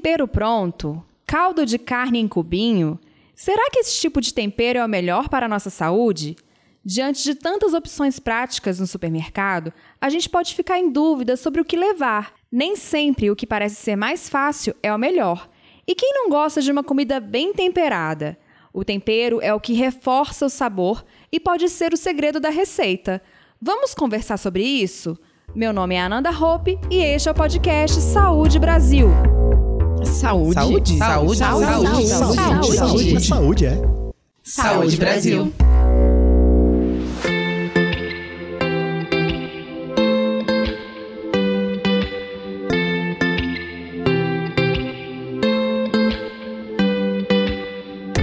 tempero pronto, caldo de carne em cubinho, será que esse tipo de tempero é o melhor para a nossa saúde? Diante de tantas opções práticas no supermercado, a gente pode ficar em dúvida sobre o que levar. Nem sempre o que parece ser mais fácil é o melhor. E quem não gosta de uma comida bem temperada? O tempero é o que reforça o sabor e pode ser o segredo da receita. Vamos conversar sobre isso? Meu nome é Ananda Hope e este é o podcast Saúde Brasil. Saúde. Saúde? Saúde. Saúde. Saúde. Saúde. Saúde. Saúde, é. Saúde Brasil.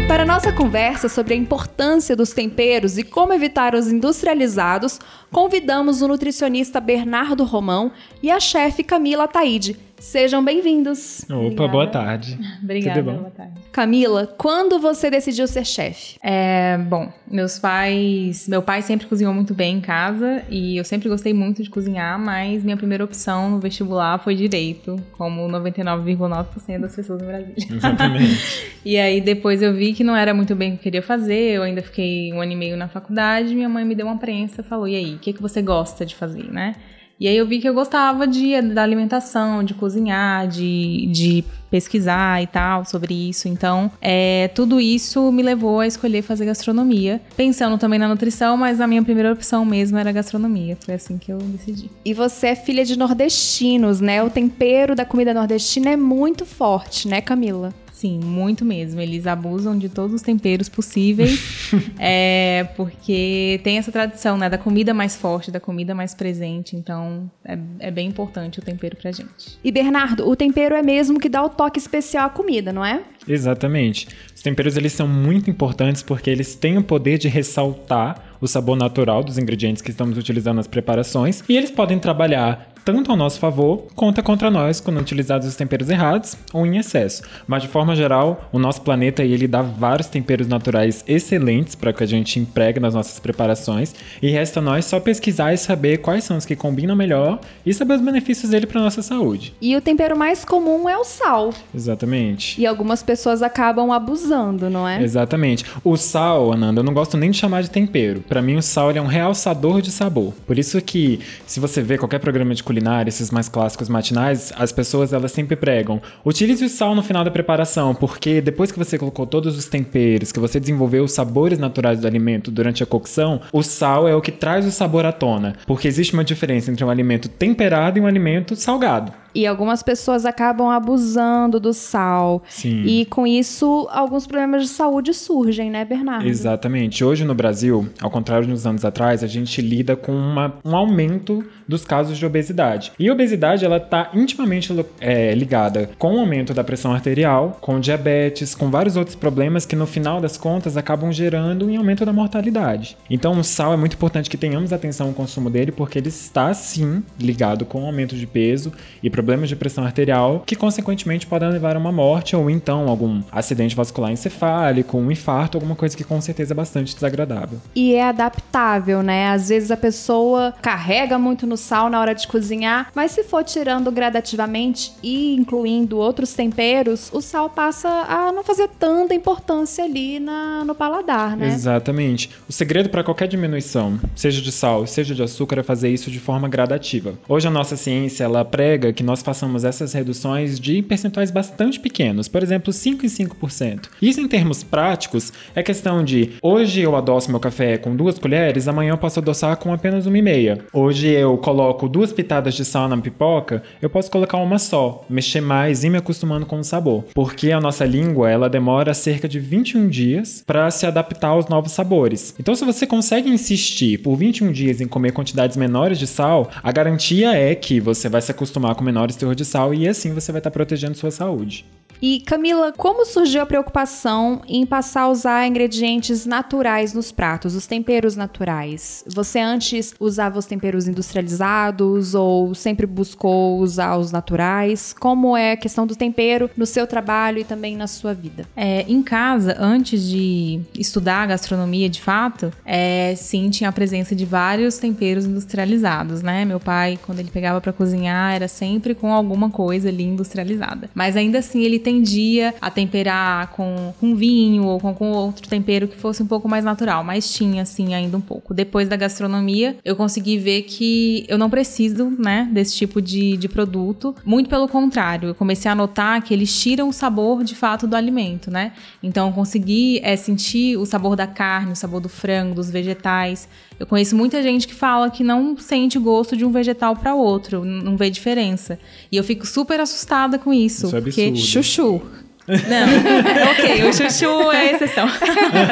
Para nossa conversa sobre a importância dos temperos e como evitar os industrializados, convidamos o nutricionista Bernardo Romão e a chefe Camila Taide. Sejam bem-vindos. Opa, Obrigada. boa tarde. Obrigada, Tudo bom? boa tarde. Camila, quando você decidiu ser chefe? É, bom, meus pais. Meu pai sempre cozinhou muito bem em casa e eu sempre gostei muito de cozinhar, mas minha primeira opção no vestibular foi direito, como 99,9% das pessoas no Brasil. Exatamente. E aí depois eu vi que não era muito bem o que eu queria fazer, eu ainda fiquei um ano e meio na faculdade, minha mãe me deu uma prensa e falou: e aí, o que, que você gosta de fazer, né? E aí eu vi que eu gostava de, da alimentação, de cozinhar, de, de pesquisar e tal sobre isso. Então, é, tudo isso me levou a escolher fazer gastronomia, pensando também na nutrição, mas a minha primeira opção mesmo era gastronomia. Foi assim que eu decidi. E você é filha de nordestinos, né? O tempero da comida nordestina é muito forte, né, Camila? Sim, muito mesmo. Eles abusam de todos os temperos possíveis, é, porque tem essa tradição, né, da comida mais forte, da comida mais presente. Então, é, é bem importante o tempero pra gente. E Bernardo, o tempero é mesmo que dá o toque especial à comida, não é? Exatamente. Os temperos eles são muito importantes porque eles têm o poder de ressaltar o sabor natural dos ingredientes que estamos utilizando nas preparações e eles podem trabalhar tanto ao nosso favor quanto contra nós quando utilizados os temperos errados ou em excesso. Mas de forma geral, o nosso planeta ele dá vários temperos naturais excelentes para que a gente empregue nas nossas preparações e resta a nós só pesquisar e saber quais são os que combinam melhor e saber os benefícios dele para nossa saúde. E o tempero mais comum é o sal. Exatamente. E algumas pessoas acabam abusando, não é? Exatamente. O sal, Ananda, eu não gosto nem de chamar de tempero. Para mim, o sal é um realçador de sabor. Por isso que, se você vê qualquer programa de culinária, esses mais clássicos matinais, as pessoas elas sempre pregam: utilize o sal no final da preparação, porque depois que você colocou todos os temperos, que você desenvolveu os sabores naturais do alimento durante a cocção, o sal é o que traz o sabor à tona. Porque existe uma diferença entre um alimento temperado e um alimento salgado. E algumas pessoas acabam abusando do sal. Sim. E com isso, alguns problemas de saúde surgem, né, Bernardo? Exatamente. Hoje no Brasil, ao contrário de uns anos atrás, a gente lida com uma- um aumento dos casos de obesidade. E a obesidade, ela está intimamente é, ligada com o aumento da pressão arterial, com diabetes, com vários outros problemas que no final das contas acabam gerando um aumento da mortalidade. Então o sal é muito importante que tenhamos atenção ao consumo dele, porque ele está sim ligado com o aumento de peso e problemas de pressão arterial, que consequentemente podem levar a uma morte ou então algum acidente vascular encefálico, um infarto, alguma coisa que com certeza é bastante desagradável. E é adaptável, né? Às vezes a pessoa carrega muito no sal na hora de cozinhar, mas se for tirando gradativamente e incluindo outros temperos, o sal passa a não fazer tanta importância ali na, no paladar, né? Exatamente. O segredo para qualquer diminuição, seja de sal, seja de açúcar, é fazer isso de forma gradativa. Hoje a nossa ciência ela prega que nós façamos essas reduções de percentuais bastante pequenos, por exemplo, 5 em 5%. Isso em termos práticos é questão de hoje eu adoço meu café com duas colheres, amanhã eu posso adoçar com apenas uma e meia. Hoje eu coloco duas pitadas de sal na pipoca, eu posso colocar uma só, mexer mais e me acostumando com o sabor. Porque a nossa língua, ela demora cerca de 21 dias para se adaptar aos novos sabores. Então, se você consegue insistir por 21 dias em comer quantidades menores de sal, a garantia é que você vai se acostumar com menores teor de sal e assim você vai estar protegendo sua saúde. E Camila, como surgiu a preocupação em passar a usar ingredientes naturais nos pratos, os temperos naturais? Você antes usava os temperos industrializados ou sempre buscou usar os naturais? Como é a questão do tempero no seu trabalho e também na sua vida? É, em casa, antes de estudar gastronomia de fato, é, sim, tinha a presença de vários temperos industrializados, né? Meu pai, quando ele pegava para cozinhar, era sempre com alguma coisa ali industrializada. Mas ainda assim ele tendia a temperar com, com vinho ou com, com outro tempero que fosse um pouco mais natural, mas tinha assim ainda um pouco. Depois da gastronomia, eu consegui ver que eu não preciso, né, desse tipo de, de produto. Muito pelo contrário, eu comecei a notar que eles tiram o sabor de fato do alimento, né? Então eu consegui é, sentir o sabor da carne, o sabor do frango, dos vegetais. Eu conheço muita gente que fala que não sente gosto de um vegetal para outro, não vê diferença. E eu fico super assustada com isso. Isso é porque absurdo. chuchu. Não, ok, o chuchu é a exceção.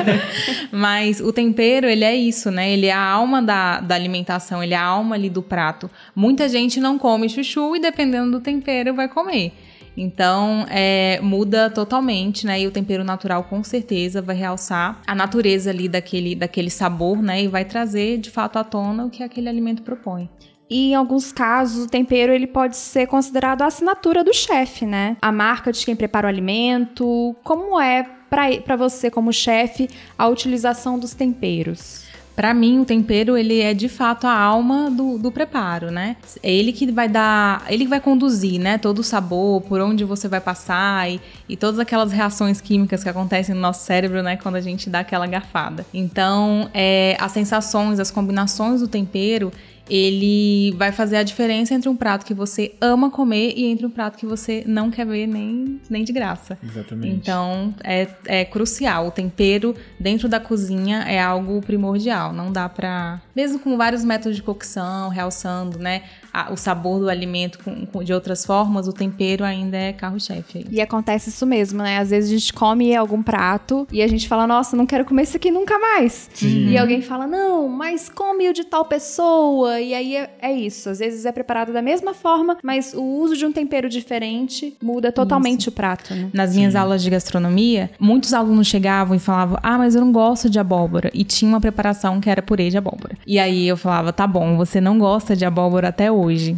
Mas o tempero, ele é isso, né? Ele é a alma da, da alimentação, ele é a alma ali do prato. Muita gente não come chuchu e dependendo do tempero vai comer. Então, é, muda totalmente, né? E o tempero natural, com certeza, vai realçar a natureza ali daquele, daquele sabor, né? E vai trazer, de fato, à tona o que aquele alimento propõe. E em alguns casos, o tempero ele pode ser considerado a assinatura do chefe, né? A marca de quem prepara o alimento. Como é para você, como chefe, a utilização dos temperos? Para mim, o tempero ele é de fato a alma do, do, preparo, né? É ele que vai dar, ele que vai conduzir, né? Todo o sabor, por onde você vai passar e, e todas aquelas reações químicas que acontecem no nosso cérebro, né? Quando a gente dá aquela garfada. Então, é, as sensações, as combinações do tempero ele vai fazer a diferença entre um prato que você ama comer e entre um prato que você não quer ver nem, nem de graça. Exatamente. Então, é, é crucial. O tempero dentro da cozinha é algo primordial. Não dá pra... Mesmo com vários métodos de cocção, realçando, né? A, o sabor do alimento com, com, de outras formas, o tempero ainda é carro-chefe. E acontece isso mesmo, né? Às vezes a gente come algum prato e a gente fala, nossa, não quero comer isso aqui nunca mais. Sim. E alguém fala, não, mas come o de tal pessoa e aí é, é, isso. Às vezes é preparado da mesma forma, mas o uso de um tempero diferente muda totalmente isso. o prato. Né? Nas minhas Sim. aulas de gastronomia, muitos alunos chegavam e falavam: Ah, mas eu não gosto de abóbora. E tinha uma preparação que era purê de abóbora. E aí eu falava: Tá bom, você não gosta de abóbora até hoje. Hoje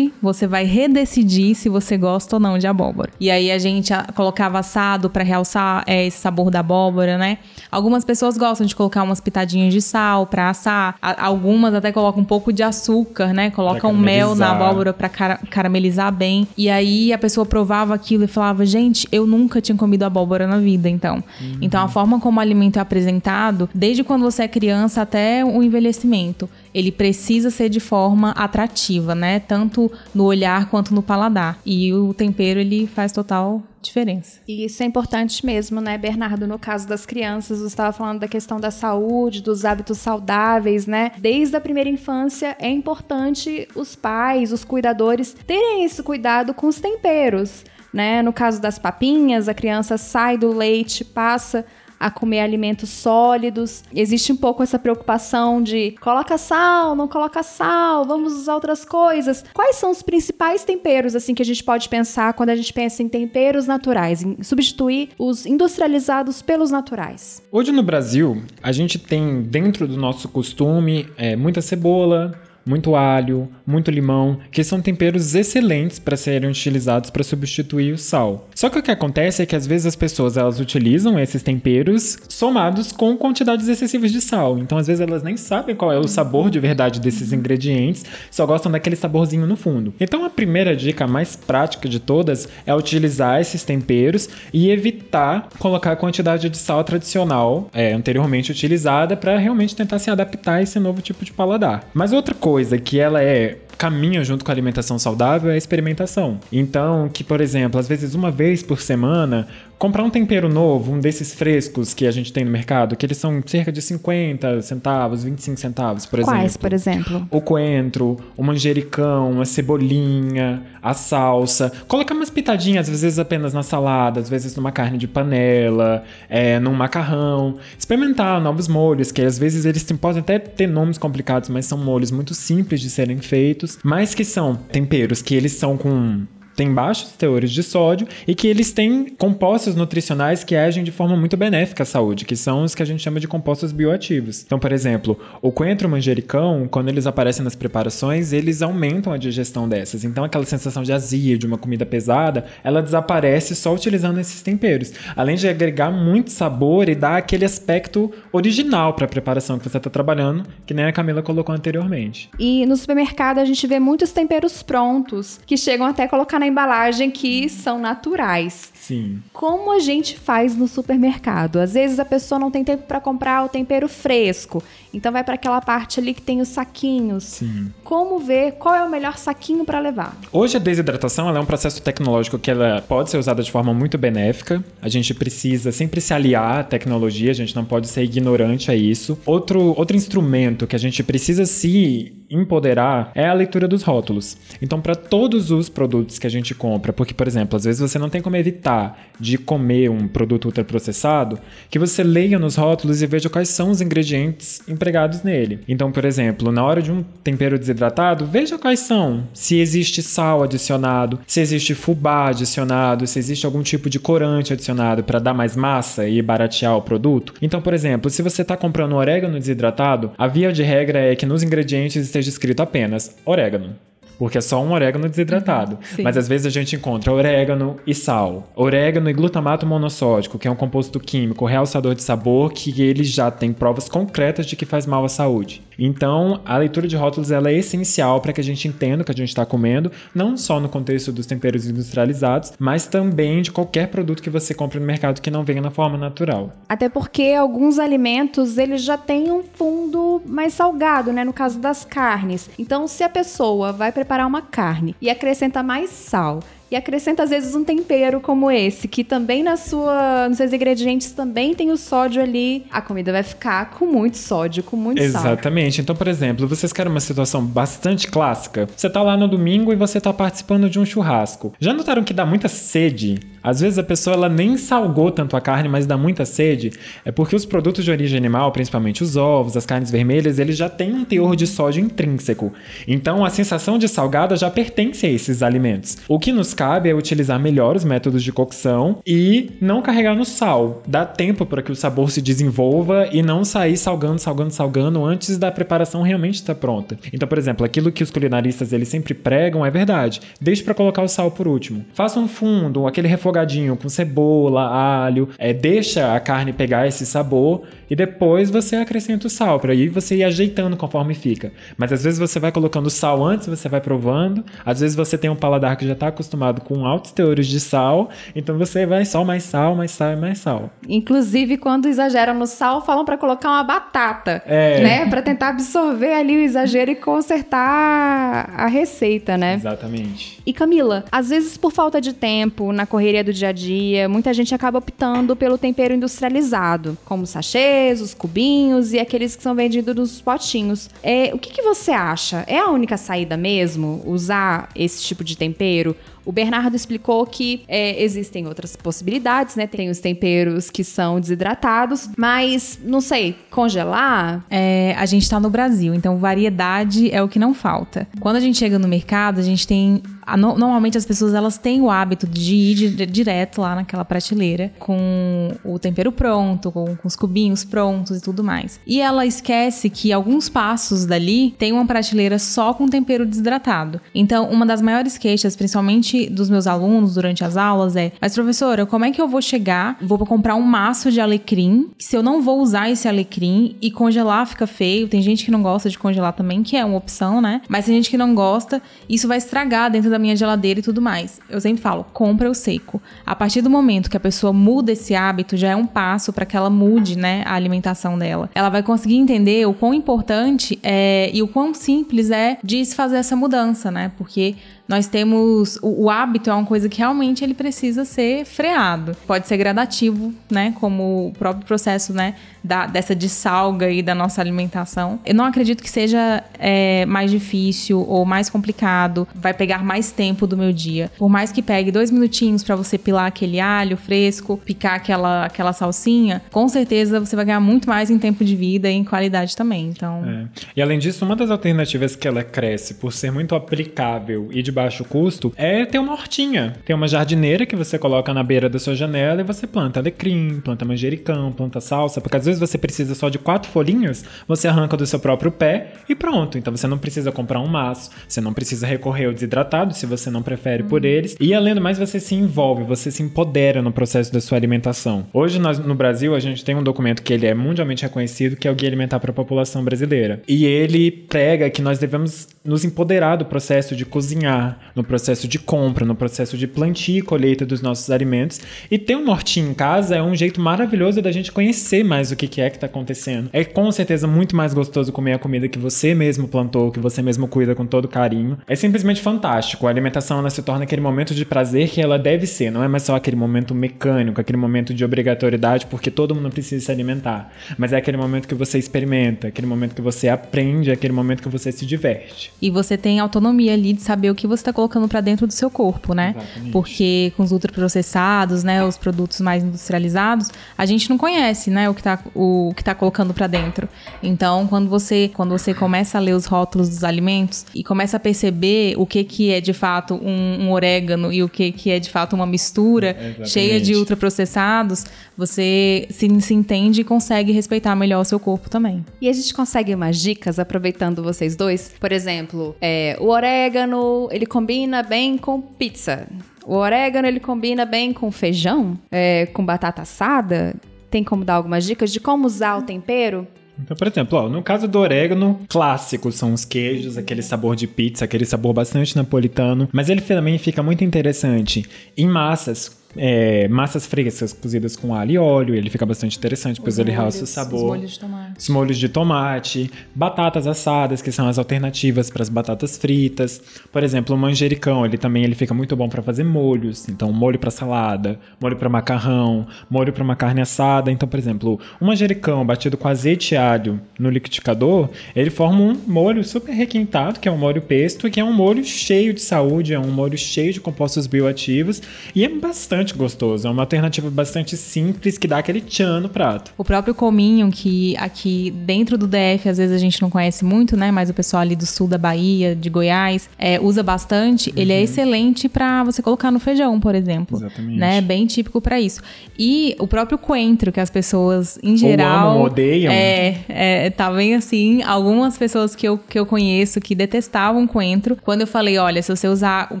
você vai redecidir se você gosta ou não de abóbora. E aí a gente colocava assado para realçar é, esse sabor da abóbora, né? Algumas pessoas gostam de colocar umas pitadinhas de sal para assar. algumas até colocam um pouco de açúcar, né? Colocam mel na abóbora para car caramelizar bem. E aí a pessoa provava aquilo e falava: "Gente, eu nunca tinha comido abóbora na vida", então. Uhum. Então a forma como o alimento é apresentado, desde quando você é criança até o envelhecimento, ele precisa ser de forma atrativa, né? Tanto no olhar quanto no paladar. E o tempero ele faz total diferença. E isso é importante mesmo, né, Bernardo? No caso das crianças, você estava falando da questão da saúde, dos hábitos saudáveis, né? Desde a primeira infância é importante os pais, os cuidadores terem esse cuidado com os temperos. Né? No caso das papinhas, a criança sai do leite, passa a comer alimentos sólidos. Existe um pouco essa preocupação de coloca sal, não coloca sal, vamos usar outras coisas. Quais são os principais temperos assim que a gente pode pensar quando a gente pensa em temperos naturais, em substituir os industrializados pelos naturais? Hoje no Brasil, a gente tem dentro do nosso costume é, muita cebola, muito alho, muito limão, que são temperos excelentes para serem utilizados para substituir o sal. Só que o que acontece é que às vezes as pessoas elas utilizam esses temperos somados com quantidades excessivas de sal. Então às vezes elas nem sabem qual é o sabor de verdade desses ingredientes, só gostam daquele saborzinho no fundo. Então a primeira dica mais prática de todas é utilizar esses temperos e evitar colocar a quantidade de sal tradicional é, anteriormente utilizada para realmente tentar se adaptar a esse novo tipo de paladar. Mas outra coisa coisa que ela é caminha junto com a alimentação saudável é a experimentação. Então, que por exemplo, às vezes uma vez por semana comprar um tempero novo, um desses frescos que a gente tem no mercado, que eles são cerca de 50 centavos, 25 centavos, por exemplo. Quais, por exemplo? O coentro, o manjericão, a cebolinha, a salsa. Colocar umas pitadinhas, às vezes apenas na salada, às vezes numa carne de panela, é, num macarrão. Experimentar novos molhos, que às vezes eles podem até ter nomes complicados, mas são molhos muito simples de serem feitos, mas que são temperos que eles são com têm baixos teores de sódio e que eles têm compostos nutricionais que agem de forma muito benéfica à saúde, que são os que a gente chama de compostos bioativos. Então, por exemplo, o coentro manjericão, quando eles aparecem nas preparações, eles aumentam a digestão dessas. Então, aquela sensação de azia de uma comida pesada, ela desaparece só utilizando esses temperos. Além de agregar muito sabor e dar aquele aspecto original para a preparação que você está trabalhando, que nem a Camila colocou anteriormente. E no supermercado a gente vê muitos temperos prontos, que chegam até colocar na embalagem que são naturais. Sim. Como a gente faz no supermercado? Às vezes a pessoa não tem tempo para comprar o tempero fresco, então vai para aquela parte ali que tem os saquinhos. Sim. Como ver qual é o melhor saquinho para levar? Hoje a desidratação é um processo tecnológico que ela pode ser usada de forma muito benéfica. A gente precisa sempre se aliar à tecnologia, a gente não pode ser ignorante a isso. Outro, outro instrumento que a gente precisa se empoderar é a leitura dos rótulos. Então, para todos os produtos que a gente compra, porque, por exemplo, às vezes você não tem como evitar de comer um produto ultraprocessado, que você leia nos rótulos e veja quais são os ingredientes empregados nele. Então, por exemplo, na hora de um tempero desidratado, veja quais são. Se existe sal adicionado, se existe fubá adicionado, se existe algum tipo de corante adicionado para dar mais massa e baratear o produto. Então, por exemplo, se você está comprando orégano desidratado, a via de regra é que nos ingredientes esteja escrito apenas orégano porque é só um orégano desidratado. Sim. Mas às vezes a gente encontra orégano e sal, orégano e glutamato monossódico, que é um composto químico realçador de sabor que ele já tem provas concretas de que faz mal à saúde. Então, a leitura de rótulos ela é essencial para que a gente entenda o que a gente está comendo, não só no contexto dos temperos industrializados, mas também de qualquer produto que você compre no mercado que não venha na forma natural. Até porque alguns alimentos eles já têm um fundo mais salgado, né? No caso das carnes. Então, se a pessoa vai preparar uma carne e acrescenta mais sal e acrescenta às vezes um tempero como esse, que também na sua, nos seus ingredientes também tem o sódio ali, a comida vai ficar com muito sódio, com muito sal. Exatamente. Então, por exemplo, vocês querem uma situação bastante clássica? Você tá lá no domingo e você tá participando de um churrasco. Já notaram que dá muita sede? Às vezes a pessoa ela nem salgou tanto a carne, mas dá muita sede. É porque os produtos de origem animal, principalmente os ovos, as carnes vermelhas, eles já têm um teor de sódio intrínseco. Então a sensação de salgada já pertence a esses alimentos. O que nos cabe é utilizar melhor os métodos de cocção e não carregar no sal. Dá tempo para que o sabor se desenvolva e não sair salgando, salgando, salgando antes da preparação realmente estar pronta. Então, por exemplo, aquilo que os culinaristas eles sempre pregam é verdade. Deixe para colocar o sal por último. Faça um fundo, aquele refogadinho com cebola, alho, é, deixa a carne pegar esse sabor e depois você acrescenta o sal para aí você ir ajeitando conforme fica. Mas às vezes você vai colocando sal antes, você vai provando. Às vezes você tem um paladar que já está acostumado com altos teores de sal, então você vai só mais sal, mais sal e mais sal. Inclusive, quando exageram no sal, falam para colocar uma batata, É. né? Para tentar absorver ali o exagero e consertar a receita, né? Exatamente. E Camila, às vezes por falta de tempo, na correria do dia a dia, muita gente acaba optando pelo tempero industrializado, como sachês, os cubinhos e aqueles que são vendidos nos potinhos. É, o que, que você acha? É a única saída mesmo usar esse tipo de tempero? O Bernardo explicou que é, existem outras possibilidades, né? Tem os temperos que são desidratados, mas não sei, congelar? É, a gente tá no Brasil, então variedade é o que não falta. Quando a gente chega no mercado, a gente tem. normalmente as pessoas elas têm o hábito de ir di- direto lá naquela prateleira com o tempero pronto, com os cubinhos prontos e tudo mais. E ela esquece que alguns passos dali tem uma prateleira só com tempero desidratado. Então, uma das maiores queixas, principalmente dos meus alunos durante as aulas, é: Mas, professora, como é que eu vou chegar? Vou comprar um maço de alecrim. Se eu não vou usar esse alecrim e congelar fica feio. Tem gente que não gosta de congelar também, que é uma opção, né? Mas tem gente que não gosta. Isso vai estragar dentro da minha geladeira e tudo mais. Eu sempre falo: compra o seco. A partir do momento que a pessoa muda esse hábito, já é um passo para que ela mude, né, a alimentação dela. Ela vai conseguir entender o quão importante é e o quão simples é de se fazer essa mudança, né? Porque nós temos o, o hábito é uma coisa que realmente ele precisa ser freado. Pode ser gradativo, né? Como o próprio processo, né? Da, dessa dessalga aí da nossa alimentação. Eu não acredito que seja é, mais difícil ou mais complicado. Vai pegar mais tempo do meu dia. Por mais que pegue dois minutinhos para você pilar aquele alho fresco, picar aquela, aquela salsinha, com certeza você vai ganhar muito mais em tempo de vida e em qualidade também. Então, É. E além disso, uma das alternativas que ela cresce por ser muito aplicável e de de baixo custo é ter uma hortinha. Tem uma jardineira que você coloca na beira da sua janela e você planta alecrim, planta manjericão, planta salsa, porque às vezes você precisa só de quatro folhinhas, você arranca do seu próprio pé e pronto. Então você não precisa comprar um maço, você não precisa recorrer ao desidratado se você não prefere por eles. E além do mais, você se envolve, você se empodera no processo da sua alimentação. Hoje nós, no Brasil a gente tem um documento que ele é mundialmente reconhecido, que é o Guia Alimentar para a População Brasileira. E ele prega que nós devemos nos empoderar do processo de cozinhar, no processo de compra, no processo de plantio e colheita dos nossos alimentos. E ter um hortinho em casa é um jeito maravilhoso da gente conhecer mais o que é que está acontecendo. É com certeza muito mais gostoso comer a comida que você mesmo plantou, que você mesmo cuida com todo carinho. É simplesmente fantástico. A alimentação ela se torna aquele momento de prazer que ela deve ser. Não é mais só aquele momento mecânico, aquele momento de obrigatoriedade, porque todo mundo precisa se alimentar. Mas é aquele momento que você experimenta, aquele momento que você aprende, aquele momento que você se diverte. E você tem autonomia ali de saber o que você está colocando para dentro do seu corpo, né? Exatamente. Porque com os ultraprocessados, né, os produtos mais industrializados, a gente não conhece, né, o que tá, o que tá colocando para dentro. Então, quando você, quando você começa a ler os rótulos dos alimentos e começa a perceber o que que é de fato um, um orégano e o que que é de fato uma mistura Exatamente. cheia de ultraprocessados, você se, se entende e consegue respeitar melhor o seu corpo também. E a gente consegue umas dicas aproveitando vocês dois? Por exemplo, é, o orégano, ele combina bem com pizza. O orégano, ele combina bem com feijão, é, com batata assada. Tem como dar algumas dicas de como usar o tempero? Então, por exemplo, ó, no caso do orégano, clássico são os queijos, aquele sabor de pizza, aquele sabor bastante napolitano, mas ele também fica muito interessante em massas. É, massas frescas cozidas com alho e óleo, ele fica bastante interessante, pois ele realça o sabor. Os molhos de tomate. Os molhos de tomate, batatas assadas, que são as alternativas para as batatas fritas. Por exemplo, o manjericão, ele também ele fica muito bom para fazer molhos. Então, molho para salada, molho para macarrão, molho para uma carne assada. Então, por exemplo, o manjericão batido com azeite e alho no liquidificador, ele forma um molho super requintado, que é um molho pesto, que é um molho cheio de saúde, é um molho cheio de compostos bioativos e é bastante gostoso. É uma alternativa bastante simples que dá aquele tchan no prato. O próprio cominho, que aqui dentro do DF às vezes a gente não conhece muito, né? Mas o pessoal ali do sul da Bahia, de Goiás, é, usa bastante. Ele é excelente pra você colocar no feijão, por exemplo. Exatamente. Né? Bem típico pra isso. E o próprio coentro, que as pessoas, em geral. amam, odeiam. É, é, tá bem assim. Algumas pessoas que eu, que eu conheço que detestavam coentro. Quando eu falei, olha, se você usar o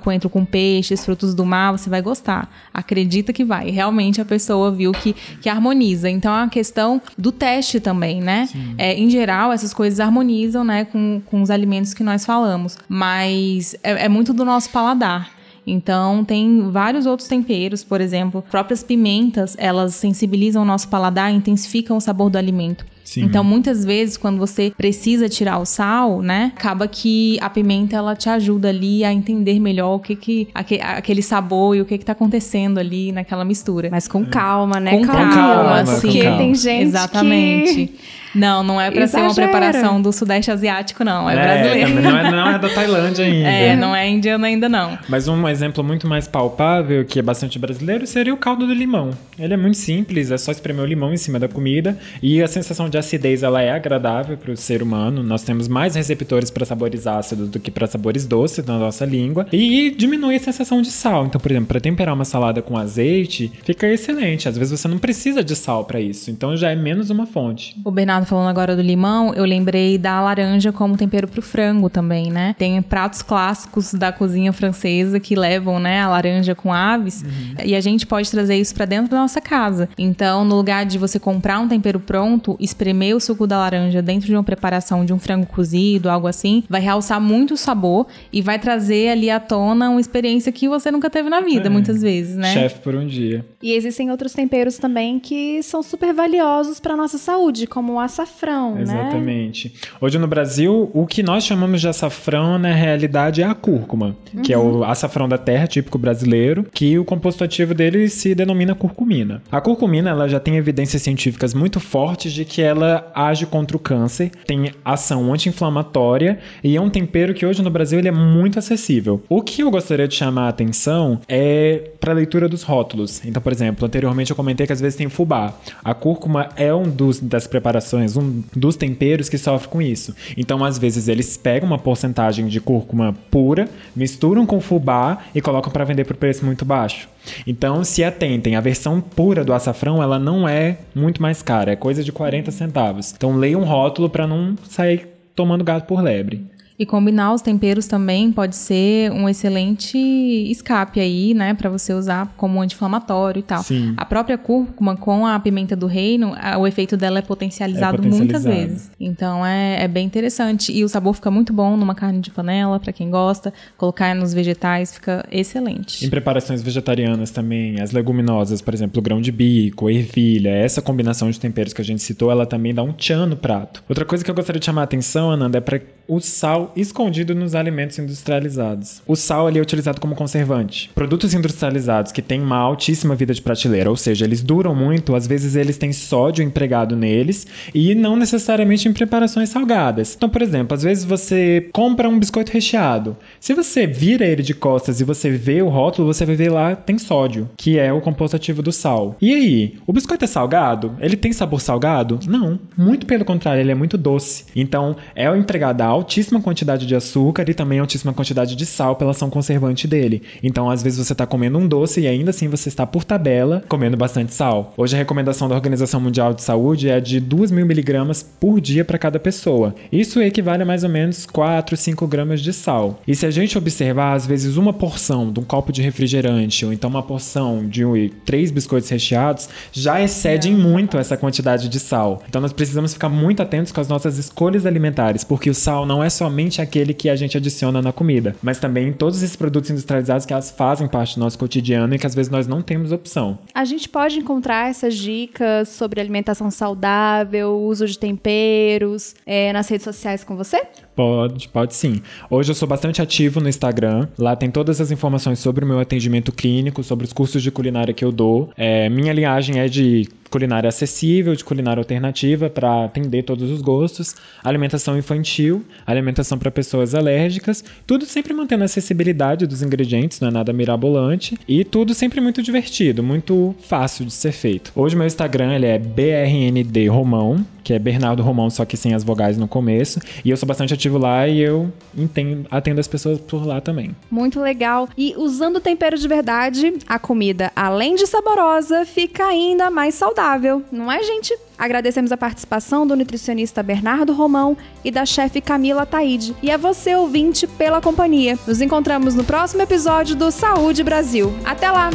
coentro com peixes, frutos do mar, você vai gostar. Acredita que vai. Realmente a pessoa viu que, que harmoniza. Então é uma questão do teste também, né? É, em geral, essas coisas harmonizam, né, com, com os alimentos que nós falamos. Mas é, é muito do nosso paladar. Então, tem vários outros temperos, por exemplo, próprias pimentas, elas sensibilizam o nosso paladar, intensificam o sabor do alimento. Sim. Então, muitas vezes, quando você precisa tirar o sal, né, acaba que a pimenta ela te ajuda ali a entender melhor o que que aque- aquele sabor e o que que tá acontecendo ali naquela mistura. Mas com calma, né? Com Calma, calma, com porque calma. tem gente Exatamente. que... Não, não é pra ser uma preparação do sudeste asiático, não. É, É, brasileiro. não é, não é da Tailândia ainda. É, não é indiano ainda, não. Mas um exemplo muito mais palpável, que é bastante brasileiro, seria o caldo do limão. Ele é muito simples, é só espremer o limão em cima da comida e a sensação de acidez ela é agradável para o ser humano. Nós temos mais receptores para sabores ácidos do que para sabores doces na nossa língua e diminui a sensação de sal. Então, por exemplo, para temperar uma salada com azeite, fica excelente. Às vezes você não precisa de sal para isso, então já é menos uma fonte. O Bernardo falando agora do limão, eu lembrei da laranja como tempero pro frango também, né? Tem pratos clássicos da cozinha francesa que levam, né, a laranja com aves, e a gente pode trazer isso pra dentro da nossa casa. Então, no lugar de você comprar um tempero pronto, espremer o suco da laranja dentro de uma preparação de um frango cozido, algo assim, vai realçar muito o sabor e vai trazer ali à tona uma experiência que você nunca teve na vida, É. muitas vezes, né? Chefe por um dia. E existem outros temperos também que são super valiosos para nossa saúde, como o açafrão, né? Exatamente. Hoje no Brasil, o que nós chamamos de açafrão, na realidade, é a cúrcuma, que é o açafrão da terra, típico brasileiro, que o composto ativo dele se denomina curcumina. A curcumina, ela já tem evidências científicas muito fortes de que ela age contra o câncer, tem ação anti-inflamatória e é um tempero que hoje no Brasil ele é muito acessível. O que eu gostaria de chamar a atenção é para a leitura dos rótulos. Então, por exemplo, anteriormente eu comentei que às vezes tem fubá. A cúrcuma é um dos das preparações, um dos temperos que sofre com isso. Então, às vezes eles pegam uma porcentagem de cúrcuma pura, misturam com fubá e colocam para vender por preço muito baixo. Então, se atentem, a versão pura do açafrão, ela não é muito mais cara, é coisa de 40 centavos. Então, leia um rótulo para não sair tomando gato por lebre. E combinar os temperos também pode ser um excelente escape aí, né, para você usar como anti-inflamatório e tal. Sim. A própria cúrcuma com a pimenta do reino, o efeito dela é potencializado, é potencializado. muitas vezes. Então é, é, bem interessante e o sabor fica muito bom numa carne de panela para quem gosta. Colocar nos vegetais fica excelente. Em preparações vegetarianas também, as leguminosas, por exemplo, grão de bico, ervilha, essa combinação de temperos que a gente citou, ela também dá um tchan no prato. Outra coisa que eu gostaria de chamar a atenção, Ananda, é para o sal escondido nos alimentos industrializados. O sal ali é utilizado como conservante. Produtos industrializados que têm uma altíssima vida de prateleira, ou seja, eles duram muito, às vezes eles têm sódio empregado neles e não necessariamente em preparações salgadas. Então, por exemplo, às vezes você compra um biscoito recheado. Se você vira ele de costas e você vê o rótulo, você vai ver lá tem sódio, que é o composto ativo do sal. E aí, o biscoito é salgado? Ele tem sabor salgado? Não, muito pelo contrário, ele é muito doce. Então, é empregada altíssima quantidade de açúcar e também altíssima quantidade de sal pela ação conservante dele. Então, às vezes você está comendo um doce e ainda assim você está por tabela comendo bastante sal. Hoje a recomendação da Organização Mundial de Saúde é de 2 mil miligramas por dia para cada pessoa. Isso equivale a mais ou menos 4, 5 gramas de sal. E se a gente observar, às vezes uma porção de um copo de refrigerante ou então uma porção de três biscoitos recheados já excedem muito essa quantidade de sal. Então nós precisamos ficar muito atentos com as nossas escolhas alimentares, porque o sal não é somente aquele que a gente adiciona na comida, mas também todos esses produtos industrializados que elas fazem parte do nosso cotidiano e que às vezes nós não temos opção. A gente pode encontrar essas dicas sobre alimentação saudável, uso de temperos, é, nas redes sociais com você? Pode, pode sim. Hoje eu sou bastante ativo no Instagram. Lá tem todas as informações sobre o meu atendimento clínico, sobre os cursos de culinária que eu dou. É, minha linhagem é de culinária acessível, de culinária alternativa para atender todos os gostos, alimentação infantil, alimentação para pessoas alérgicas, tudo sempre mantendo a acessibilidade dos ingredientes, não é nada mirabolante e tudo sempre muito divertido, muito fácil de ser feito. Hoje meu Instagram ele é brnd romão, que é Bernardo Romão, só que sem as vogais no começo, e eu sou bastante ativo lá e eu entendo, atendo as pessoas por lá também. Muito legal. E usando tempero de verdade, a comida, além de saborosa, fica ainda mais saudável, não é, gente? Agradecemos a participação do nutricionista Bernardo Romão e da chefe Camila Taide. E a você, ouvinte, pela companhia. Nos encontramos no próximo episódio do Saúde Brasil. Até lá!